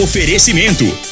Oferecimento: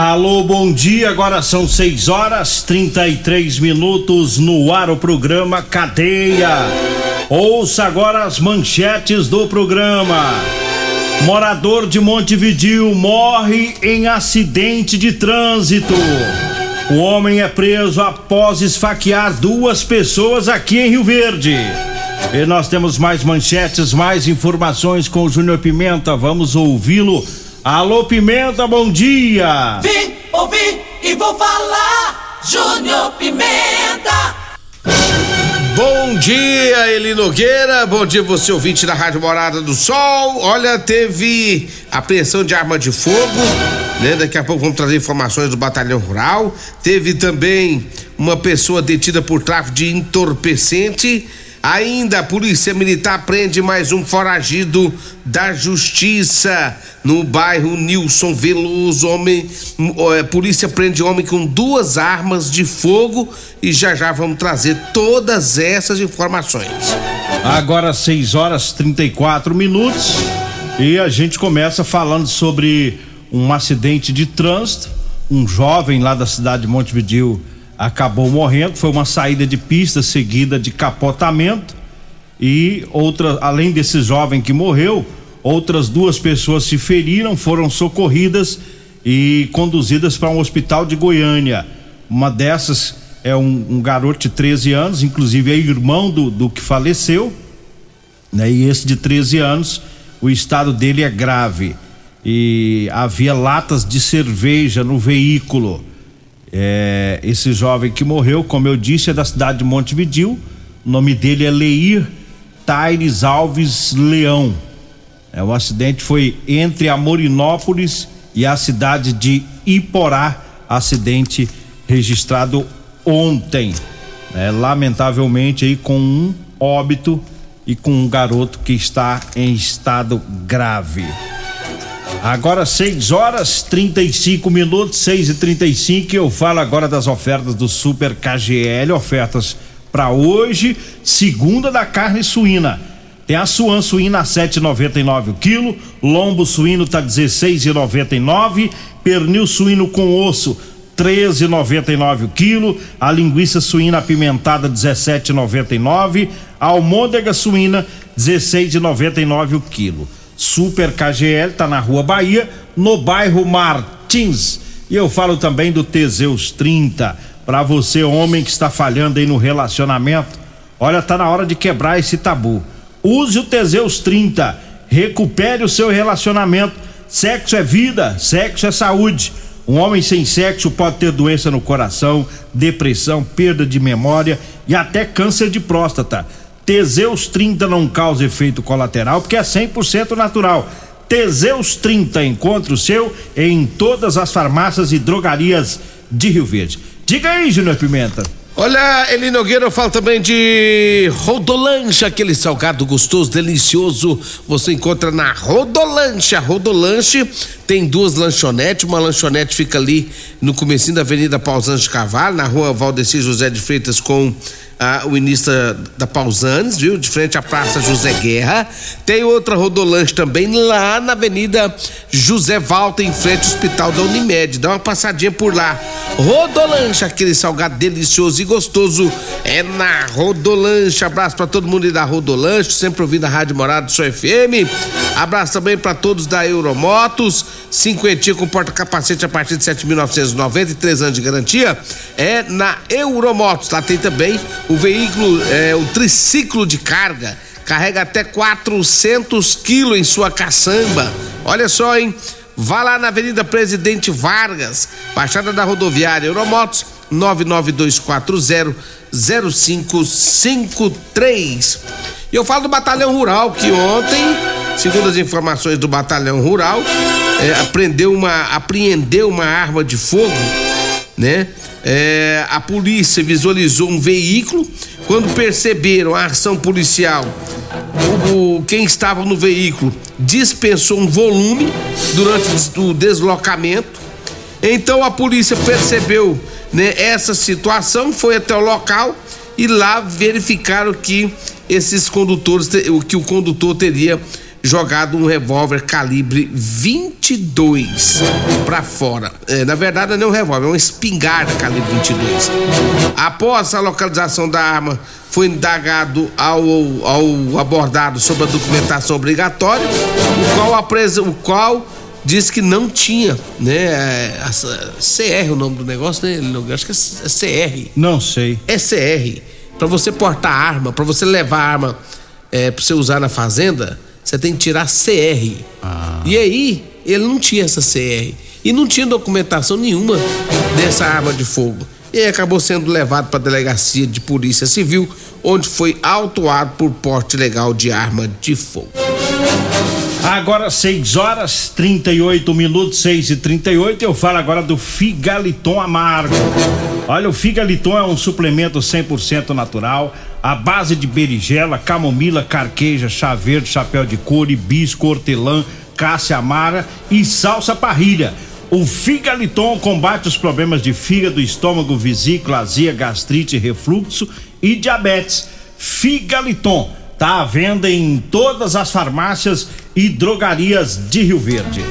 Alô, bom dia. Agora são 6 horas 33 minutos no ar o programa Cadeia. Ouça agora as manchetes do programa. Morador de Montevidil morre em acidente de trânsito. O homem é preso após esfaquear duas pessoas aqui em Rio Verde. E nós temos mais manchetes, mais informações com o Júnior Pimenta. Vamos ouvi-lo Alô Pimenta, bom dia! Vim, ouvi e vou falar, Júnior Pimenta! Bom dia, Eli Nogueira. Bom dia, você ouvinte da Rádio Morada do Sol. Olha, teve apreensão de arma de fogo, né? Daqui a pouco vamos trazer informações do Batalhão Rural. Teve também uma pessoa detida por tráfico de entorpecente. Ainda a Polícia Militar prende mais um foragido da Justiça no bairro Nilson Veloso. Homem, é, polícia prende homem com duas armas de fogo e já já vamos trazer todas essas informações. Agora 6 horas 34 minutos e a gente começa falando sobre um acidente de trânsito. Um jovem lá da cidade de Montevideo acabou morrendo. Foi uma saída de pista seguida de capotamento e outra, além desse jovem que morreu, outras duas pessoas se feriram, foram socorridas e conduzidas para um hospital de Goiânia. Uma dessas é um, um garoto de 13 anos, inclusive é irmão do, do que faleceu, né? E esse de 13 anos, o estado dele é grave. E havia latas de cerveja no veículo. É, esse jovem que morreu, como eu disse, é da cidade de Montevidil. O nome dele é Leir Taires Alves Leão. É, o acidente foi entre Amorinópolis e a cidade de Iporá. Acidente registrado ontem. É, lamentavelmente aí com um óbito e com um garoto que está em estado grave. Agora 6 horas 35 minutos, 6 e 35 eu falo agora das ofertas do Super KGL, ofertas para hoje, segunda da carne suína. Tem a suan suína a 7,99 o quilo, lombo suíno tá 16,99, pernil suíno com osso 13,99 o quilo, a linguiça suína apimentada 17,99, a almôndega suína 16,99 o quilo. Super KGL tá na Rua Bahia, no bairro Martins. E eu falo também do Teseus 30, para você homem que está falhando aí no relacionamento. Olha, tá na hora de quebrar esse tabu. Use o Teseus 30, recupere o seu relacionamento. Sexo é vida, sexo é saúde. Um homem sem sexo pode ter doença no coração, depressão, perda de memória e até câncer de próstata. Teseus 30 não causa efeito colateral porque é 100% natural. Teseus 30 encontre o seu em todas as farmácias e drogarias de Rio Verde. Diga aí, Júnior Pimenta. Olha, Eli Nogueira, eu falo também de Rodolanche, aquele salgado gostoso, delicioso. Você encontra na Rodolanche. A Rodolanche tem duas lanchonetes. Uma lanchonete fica ali no comecinho da Avenida Pausantes de Carvalho, na rua Valdeci José de Freitas com ah, o início da Pausanes, viu? De frente à Praça José Guerra. Tem outra Rodolanche também lá na Avenida José Valta, em frente ao Hospital da Unimed. Dá uma passadinha por lá. Rodolanche, aquele salgado delicioso e gostoso é na Rodolanche. Abraço para todo mundo da Rodolanche, sempre ouvindo a Rádio Morada do FM. Abraço também para todos da Euromotos, cinquentinha com porta-capacete a partir de 7.990 e três anos de garantia. É na Euromotos. Lá tem também o veículo, é, o triciclo de carga. Carrega até 400 quilos em sua caçamba. Olha só, hein? Vá lá na Avenida Presidente Vargas, Baixada da Rodoviária Euromotos, 99240 0553. E eu falo do Batalhão Rural, que ontem, segundo as informações do Batalhão Rural, é, aprendeu uma, apreendeu uma arma de fogo, né? É, a polícia visualizou um veículo. Quando perceberam a ação policial, o, quem estava no veículo dispensou um volume durante o deslocamento. Então a polícia percebeu né, essa situação, foi até o local e lá verificaram que esses condutores, que o condutor teria jogado um revólver calibre 22 para fora. É, na verdade, não é um revólver, é uma espingarda calibre 22. Após a localização da arma, foi indagado ao, ao abordado sobre a documentação obrigatória, o qual, apresa, o qual disse que não tinha, né? A, CR o nome do negócio, né? Acho que é CR. Não sei. É CR. Para você portar arma, para você levar arma é, para você usar na fazenda, você tem que tirar CR. Ah. E aí, ele não tinha essa CR. E não tinha documentação nenhuma dessa arma de fogo. E acabou sendo levado para a delegacia de polícia civil, onde foi autuado por porte legal de arma de fogo. Agora 6 horas 38 minutos, 6 e 38 eu falo agora do Figaliton Amargo. Olha, o Figaliton é um suplemento 100% natural, à base de berigela, camomila, carqueja, chá verde, chapéu de couro, hibisco, hortelã, cássia amara e salsa parrilha. O Figaliton combate os problemas de fígado, estômago, vesícula, azia, gastrite, refluxo e diabetes. Figaliton Tá à venda em todas as farmácias e drogarias de Rio Verde.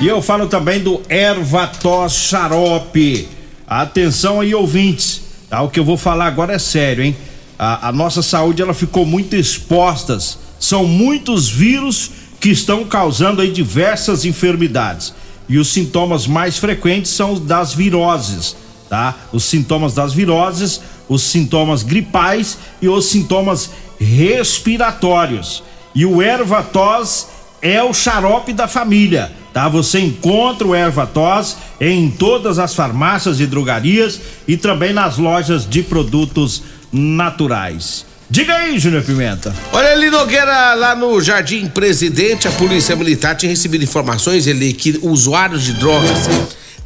E eu falo também do Ervatos Xarope. Atenção aí, ouvintes. Tá? O que eu vou falar agora é sério, hein? A, a nossa saúde ela ficou muito exposta. São muitos vírus que estão causando aí diversas enfermidades. E os sintomas mais frequentes são os das viroses, tá? Os sintomas das viroses, os sintomas gripais e os sintomas respiratórios. E o Ervatos é o xarope da família, tá? Você encontra o Ervatos em todas as farmácias e drogarias e também nas lojas de produtos naturais. Diga aí, Júnior Pimenta. Olha ali, Nogueira, lá no Jardim Presidente, a Polícia Militar tinha recebido informações ele que usuários de drogas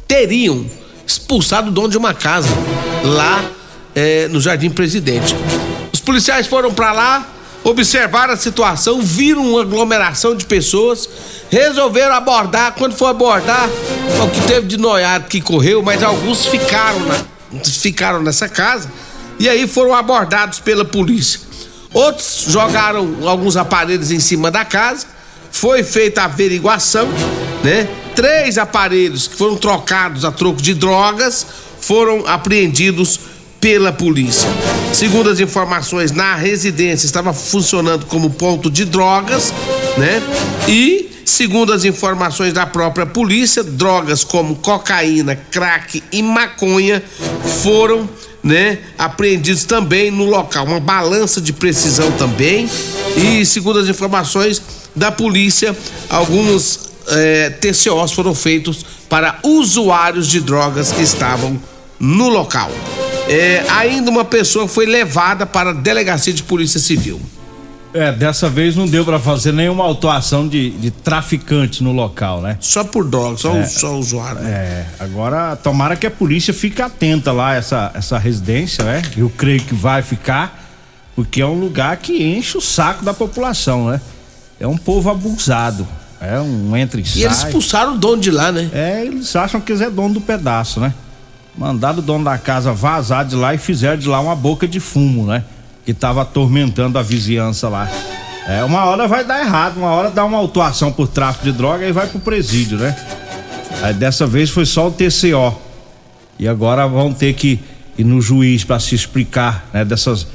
teriam expulsado o dono de uma casa lá é, no Jardim Presidente policiais foram para lá, observaram a situação, viram uma aglomeração de pessoas, resolveram abordar. Quando for abordar, o que teve de noiado que correu, mas alguns ficaram, na, ficaram nessa casa e aí foram abordados pela polícia. Outros jogaram alguns aparelhos em cima da casa, foi feita a averiguação, né? Três aparelhos que foram trocados a troco de drogas foram apreendidos pela polícia. Segundo as informações, na residência estava funcionando como ponto de drogas, né? E segundo as informações da própria polícia, drogas como cocaína, crack e maconha foram né, apreendidos também no local. Uma balança de precisão também. E segundo as informações da polícia, alguns é, TCOs foram feitos para usuários de drogas que estavam no local. É, ainda uma pessoa foi levada para a delegacia de polícia civil. É, dessa vez não deu para fazer nenhuma autuação de, de traficante no local, né? Só por droga, só, é, só usuário. Né? É, agora tomara que a polícia fique atenta lá, essa, essa residência, né? Eu creio que vai ficar, porque é um lugar que enche o saco da população, né? É um povo abusado. É um entra e, e sai. E eles expulsaram o dono de lá, né? É, eles acham que eles é dono do pedaço, né? mandaram o dono da casa vazar de lá e fizeram de lá uma boca de fumo, né? Que tava atormentando a vizinhança lá. É, uma hora vai dar errado, uma hora dá uma autuação por tráfico de droga e vai pro presídio, né? Aí dessa vez foi só o TCO. E agora vão ter que ir no juiz para se explicar, né, dessas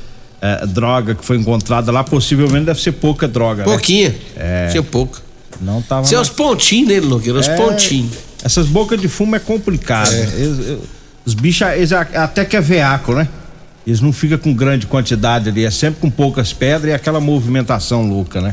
eh, drogas que foi encontrada lá, possivelmente deve ser pouca droga. né? Pouquinha. É. Tinha pouca. Não tava. Tinha na- os pontinhos nele, Nogueira, os É, pontinhos. Essas bocas de fumo é complicado. Eles- eles- os bichos, eles até que é veaco, né? Eles não ficam com grande quantidade ali, é sempre com poucas pedras e aquela movimentação louca, né?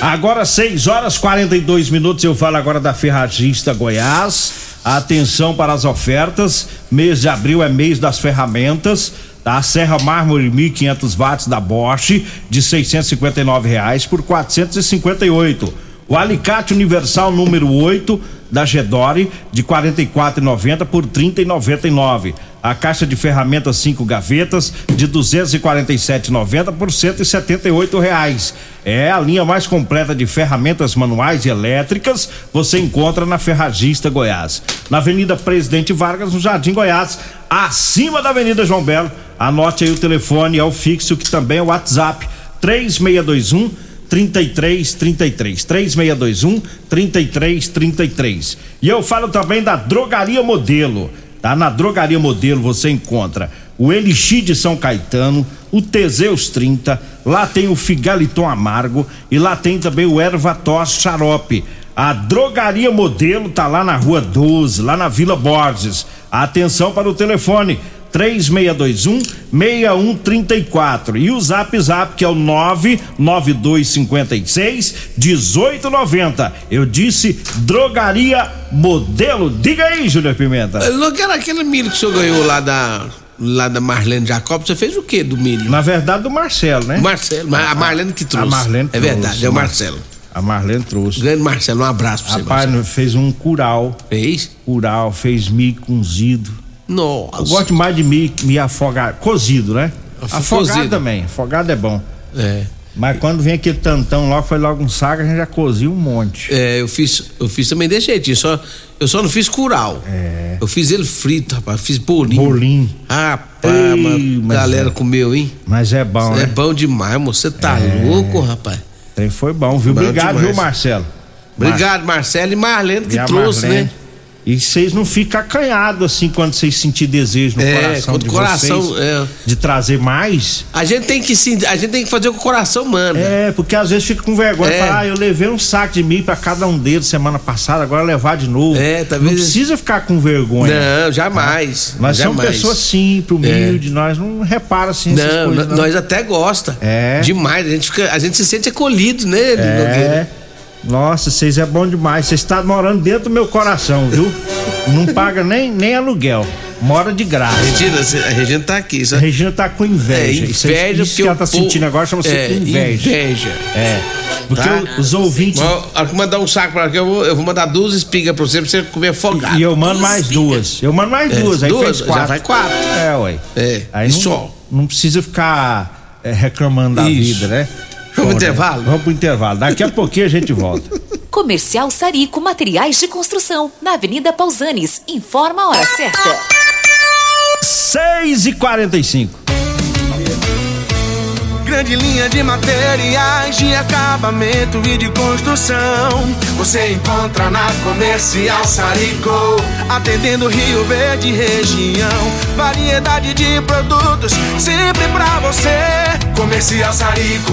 Agora 6 horas 42 minutos, eu falo agora da Ferragista Goiás. Atenção para as ofertas. Mês de abril é mês das ferramentas. A Serra Mármore 1500 watts da Bosch de 659 reais por 458. O alicate universal número 8 da Gedore de 44,90 por 30,99. A caixa de ferramentas 5 gavetas de 247,90 por 178 reais. É a linha mais completa de ferramentas manuais e elétricas. Você encontra na Ferragista Goiás, na Avenida Presidente Vargas, no Jardim Goiás, acima da Avenida João Belo. Anote aí o telefone, é o fixo que também é o WhatsApp 3621 3333 3621 3333. E eu falo também da Drogaria Modelo. Tá na Drogaria Modelo você encontra o Elixir de São Caetano, o Teseus 30, lá tem o Figaliton Amargo e lá tem também o Ervatos Xarope. A Drogaria Modelo tá lá na Rua 12, lá na Vila Borges. Atenção para o telefone 3621 6134 e o Zap Zap que é o 99256 1890. Eu disse Drogaria Modelo. Diga aí, Júnior Pimenta. Nogueira, aquele milho que o senhor ganhou lá da, lá da Marlene Jacob, você fez o que do milho? Na verdade, do Marcelo, né? Marcelo, a Marlene que trouxe. A Marlene É trouxe, verdade, é o Mar- Marcelo. A Marlene trouxe. Grande Marcelo, um abraço pra você, Rapaz, Marcelo. fez um curau. Fez? Curau, fez milho cozido. Nossa. Eu gosto mais de milho, milho afogado. Cozido, né? Af- Afogado cozido. também. Afogado é bom. É. Mas quando vem aquele tantão lá, foi logo um saco, a gente já cozia um monte. É, eu fiz, eu fiz também desse jeitinho, só, eu só não fiz curau. É. Eu fiz ele frito, rapaz, fiz bolinho. Bolinho. Rapaz, Ei, mas mas galera é. comeu, hein? Mas é bom, É né? bom demais, moço. Você tá louco, rapaz. Tem, Foi bom, viu? Bom Obrigado, demais. viu, Marcelo? Obrigado, Marcelo e Marlene que E trouxe, Marlene. né? E vocês não ficam acanhados assim quando vocês sentirem desejo no É, coração de coração, vocês é. de trazer mais. A gente tem que sim, a gente tem que fazer o que o coração manda. É, porque às vezes fica com vergonha É. de falar, ah, eu levei um saco de milho pra cada um deles semana passada, agora levar de novo. É, talvez- Não precisa ficar com vergonha. Não, jamais. Nós somos jamais. pessoas simples, humildes, nós não repara assim Não, coisas, n- nós até gosta. É. Demais, a gente, fica, a gente se sente acolhido, né, Nogueira? É. Nossa, vocês é bom demais. Vocês estão morando dentro do meu coração, viu? Não paga nem, nem aluguel. Mora de graça. Regina, a Regina tá aqui. Só... A Regina tá com É, inveja. Isso, aí- inveja isso porque que ela tá sentindo agora chama-se é, inveja. Inveja. É. Porque Tá. os ouvintes. Que mandar um saco pra cá, eu vou, eu vou mandar duas espigas pra você, pra você comer afogado. E eu mando mais duas. Eu mando mais É, duas. Aí duas? fez Já quatro. vai quatro. É, ué. É, Aí e não, só? não precisa ficar é, reclamando da Isso. vida, né? Vamos pro intervalo? Vamos pro intervalo. Daqui a pouquinho a gente volta. Comercial Sarico Materiais de Construção, na Avenida Pausanes. Informa a hora certa. 6 e 45 Grande linha de materiais de acabamento e de construção. Você encontra na Comercial Sarico, atendendo Rio Verde e região. Variedade de produtos sempre pra você. Comercial Sarico,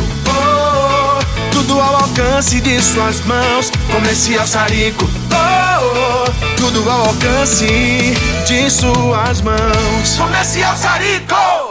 tudo ao alcance de suas mãos. Comercial Sarico, oh, oh, tudo ao alcance de suas mãos. Comercial Sarico.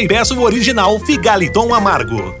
e peça o original Figaliton Amargo.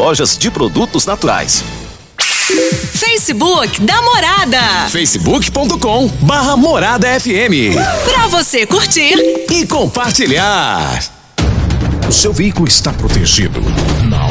lojas de produtos naturais. Facebook da Morada. Facebook.com barra Morada FM. Pra você curtir e compartilhar. O seu veículo está protegido? Não?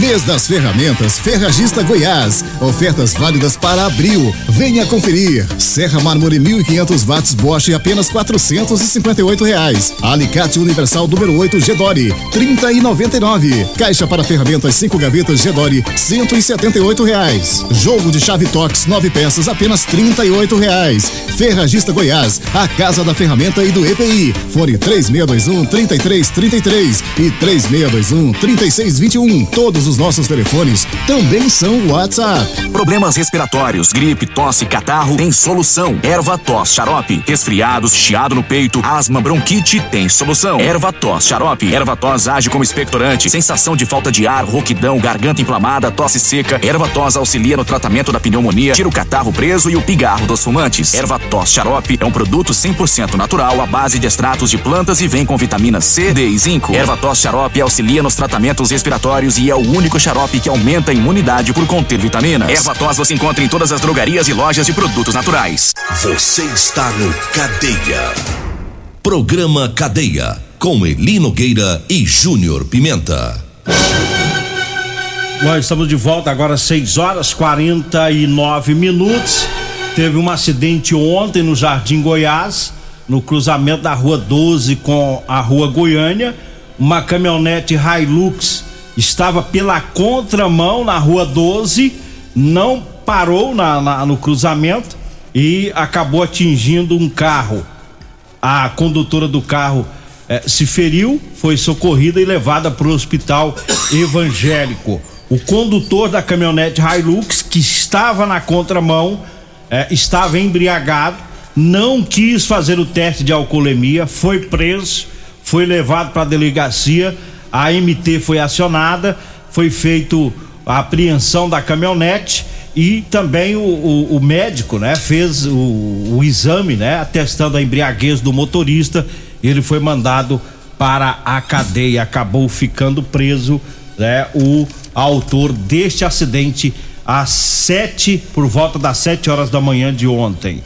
Mês das Ferramentas Ferragista Goiás. Ofertas válidas para abril. Venha conferir. Serra Mármore 1500 watts Bosch apenas 458 reais. Alicate Universal número 8 Gedore 30 e 99. Caixa para ferramentas 5 gavetas Gedore 178 reais. Jogo de chave Tox 9 peças apenas 38 reais. Ferragista Goiás, a casa da ferramenta e do EPI. Fone 3621 3333 e 3621 3621. Todos Todos os nossos telefones também são WhatsApp. Problemas respiratórios, gripe, tosse, catarro, tem solução. Erva tos, xarope. Resfriados, chiado no peito, asma, bronquite, tem solução. Erva tos, xarope. Erva tos age como expectorante. Sensação de falta de ar, rouquidão, garganta inflamada, tosse seca. Erva tos auxilia no tratamento da pneumonia, tira o catarro preso e o pigarro dos fumantes. Erva tos xarope é um produto 100% natural à base de extratos de plantas e vem com vitamina C, D e zinco. Erva tos xarope auxilia nos tratamentos respiratórios e é o único xarope que aumenta a imunidade por conter vitaminas. Erva tos você encontra em todas as drogarias e lojas de produtos naturais. Você está no Cadeia. Programa Cadeia com Elino Gueira e Júnior Pimenta. Nós estamos de volta agora 6 horas 49 minutos. Teve um acidente ontem no Jardim Goiás, no cruzamento da Rua 12 com a Rua Goiânia. Uma caminhonete Hilux estava pela contramão na rua 12, não parou na, na, no cruzamento e acabou atingindo um carro. A condutora do carro eh, se feriu, foi socorrida e levada para o hospital evangélico. O condutor da caminhonete Hilux, que estava na contramão, eh, estava embriagado, não quis fazer o teste de alcoolemia, foi preso, foi levado para a delegacia a MT foi acionada, foi feito a apreensão da caminhonete e também o, o, o médico, né, fez o, o, exame, né, atestando a embriaguez do motorista. Ele foi mandado para a cadeia, acabou ficando preso, né, o autor deste acidente às sete, por volta das sete horas da manhã de ontem.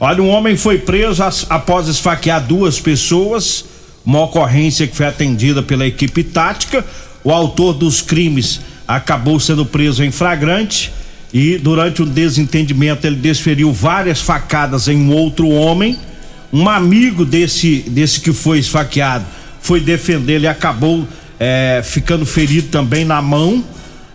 Olha, um homem foi preso após esfaquear duas pessoas uma ocorrência que foi atendida pela equipe tática. O autor dos crimes acabou sendo preso em flagrante e durante um desentendimento ele desferiu várias facadas em um outro homem. Um amigo desse desse que foi esfaqueado foi defender, ele acabou é, ficando ferido também na mão.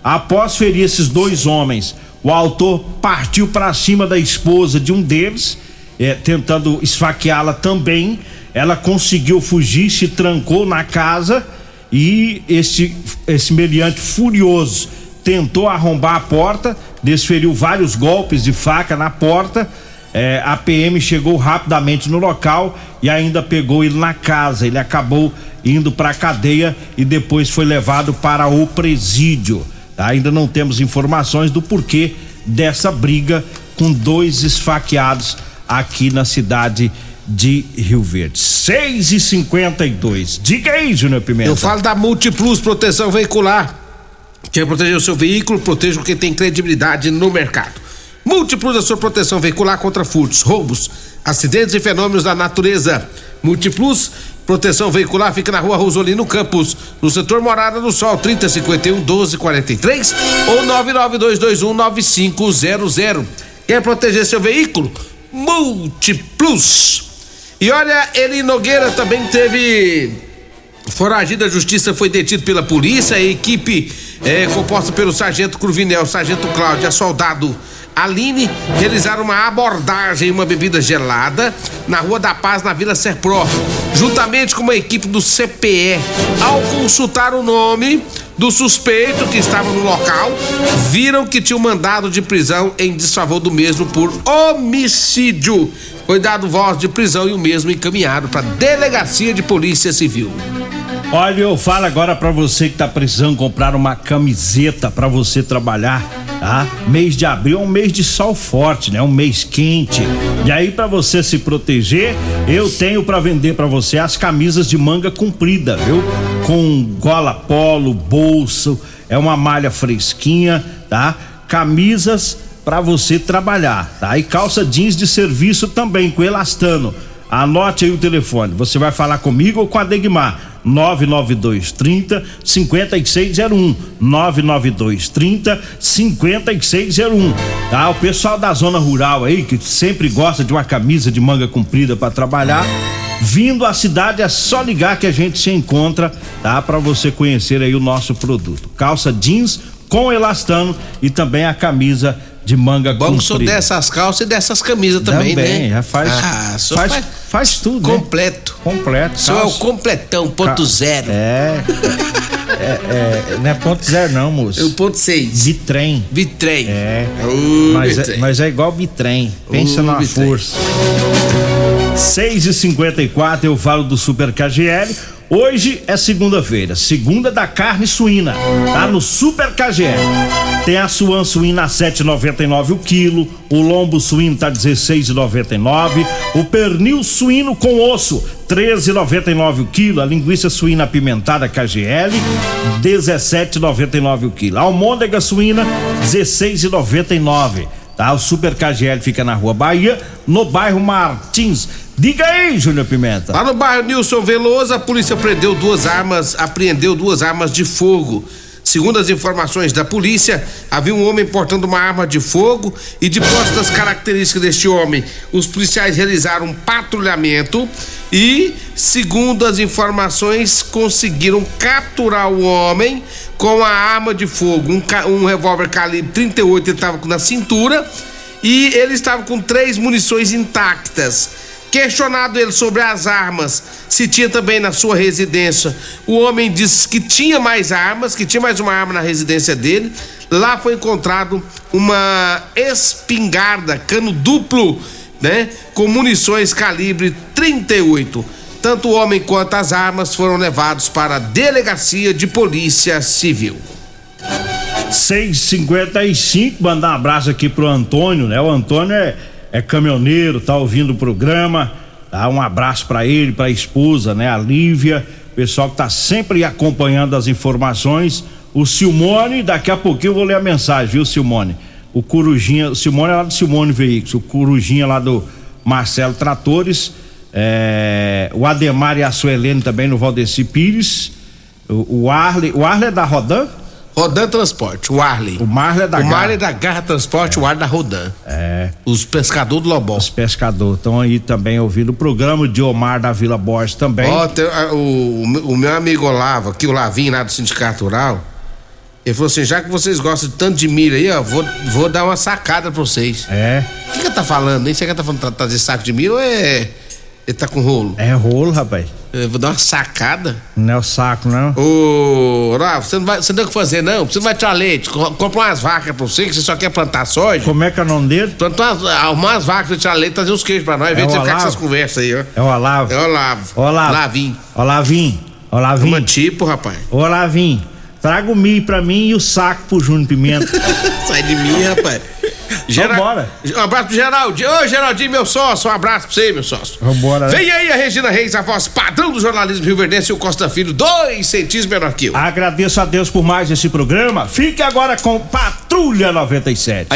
Após ferir esses dois homens, o autor partiu para cima da esposa de um deles, é, tentando esfaqueá-la também ela conseguiu fugir, se trancou na casa e esse, esse meliante furioso tentou arrombar a porta, desferiu vários golpes de faca na porta. É, a PM chegou rapidamente no local e ainda pegou ele na casa. Ele acabou indo para a cadeia e depois foi levado para o presídio. Ainda não temos informações do porquê dessa briga com dois esfaqueados aqui na cidade de Rio Verde. 6 e 52 Diga aí, Júnior Pimenta. Eu falo da Multiplus Proteção Veicular. Quer proteger o seu veículo? Proteja o que tem credibilidade no mercado. Múltiplos a sua proteção veicular contra furtos, roubos, acidentes e fenômenos da natureza. Múltiplos proteção veicular fica na rua Rosolino Campos, no setor Morada do Sol, 3051 1243 ou 99221 9500. Quer proteger seu veículo? Múltiplos. E olha, Eli Nogueira também teve foragido da justiça, foi detido pela polícia, a equipe é, composta pelo sargento Cruvinel, sargento Cláudio, a soldado Aline realizaram uma abordagem em uma bebida gelada na Rua da Paz, na Vila Serpro, juntamente com uma equipe do CPE. Ao consultar o nome do suspeito que estava no local, viram que tinha um mandado de prisão em desfavor do mesmo por homicídio. Foi dado voz de prisão e o mesmo encaminhado para delegacia de polícia civil. Olha, eu falo agora para você que tá precisando comprar uma camiseta para você trabalhar, tá? Mês de abril é um mês de sol forte, né? Um mês quente. E aí para você se proteger, eu tenho para vender para você as camisas de manga comprida, viu? Com gola polo, bolso, é uma malha fresquinha, tá? Camisas para você trabalhar, tá? E calça jeans de serviço também com elastano. Anote aí o telefone. Você vai falar comigo ou com a Degmar. 992 30 5601 992 30 5601 tá o pessoal da zona rural aí que sempre gosta de uma camisa de manga comprida para trabalhar vindo à cidade é só ligar que a gente se encontra tá para você conhecer aí o nosso produto. Calça jeans com elastano e também a camisa de manga Bom que sou dessas calças e dessas camisas também, também né? já faz, ah, faz, faz, faz, tudo, completo. Né? Completo. Sou é o completão, ponto Ca... zero. É. é, é, não é ponto zero não, moço. É o ponto seis. Bitrem. Bitrem. É. Uh, mas, bitrem. É, mas é igual bitrem. Pensa uh, bitrem. força. 6 e 54 eu falo do Super KGL. Hoje é segunda-feira, segunda da carne suína, tá no Super KGL. Tem a suan suína a 7,99 o quilo, o lombo suíno tá 16,99, o pernil suíno com osso 13,99 o quilo, a linguiça suína apimentada KGL 17,99 o quilo, a almôndega suína 16,99 tá? O Super KGL fica na Rua Bahia, no bairro Martins. Diga aí, Júnior Pimenta. Lá no bairro Nilson Veloso, a polícia prendeu duas armas, apreendeu duas armas de fogo. Segundo as informações da polícia, havia um homem portando uma arma de fogo e de posse das características deste homem, os policiais realizaram um patrulhamento e, segundo as informações, conseguiram capturar o homem com a arma de fogo, um, um revólver calibre 38 ele estava na cintura e ele estava com três munições intactas. Questionado ele sobre as armas, se tinha também na sua residência, o homem disse que tinha mais armas, que tinha mais uma arma na residência dele. Lá foi encontrado uma espingarda, cano duplo, né, com munições calibre 38. Tanto o homem quanto as armas foram levados para a delegacia de polícia civil. 655, mandar um abraço aqui pro Antônio, né? O Antônio é é caminhoneiro, tá ouvindo o programa. Dá um abraço para ele, para a esposa, né, a Lívia, pessoal que tá sempre acompanhando as informações. O Silmone, daqui a pouquinho eu vou ler a mensagem, viu, Silmone? O Corujinha, o Silmone é lá do Silmone Veículos, o Corujinha lá do Marcelo Tratores, é, o Ademar e a Suelene também no Valdeci Pires, o, o Arley, o Arley é da Rodan? Rodan Transporte, o Arley. O Marley é da o Garra. O Marley é da Garra Transporte, é. o Arley da Rodan. É. Os pescadores do Lobão. Os pescadores estão aí também ouvindo o programa de Omar da Vila Borges também. Ó, oh, o, o, meu amigo Olavo, aqui o Lavinho lá do Sindicato Rural, ele falou assim: já que vocês gostam de tanto de milho aí, ó, vou, vou dar uma sacada pra vocês. É. O que, que tá falando, hein? Você que tá falando trazer saco de milho ou é Ele tá com rolo. É rolo, rapaz. Eu vou dar uma sacada. Não é o saco, não. Ô, Rafa, você não, vai, você não tem o que fazer, não. Você não vai tirar leite. Co- Compra umas vacas pra você, que você só quer plantar soja. Como é que é o nome dele? Planta umas, arrumar umas vacas tirar leite trazer uns queijos pra nós. Em vez É de você ficar com essas conversas aí, ó. É o Olavo. É o Olavo. Olavo. Lavim. Olavinho. Olavinho. Toma tipo, rapaz. Olavinho. Traga o milho pra mim e o saco pro Júnior Pimenta. Sai de mim, rapaz. Vambora. Um abraço pro Geraldinho. Ô, Geraldinho, meu sócio. Um abraço pra você, meu sócio. Vambora. né? Vem aí a Regina Reis, a voz padrão do jornalismo rio verdense e o Costa Filho, dois centímetros menor que eu. Agradeço a Deus por mais esse programa. Fique agora com Patrulha 97.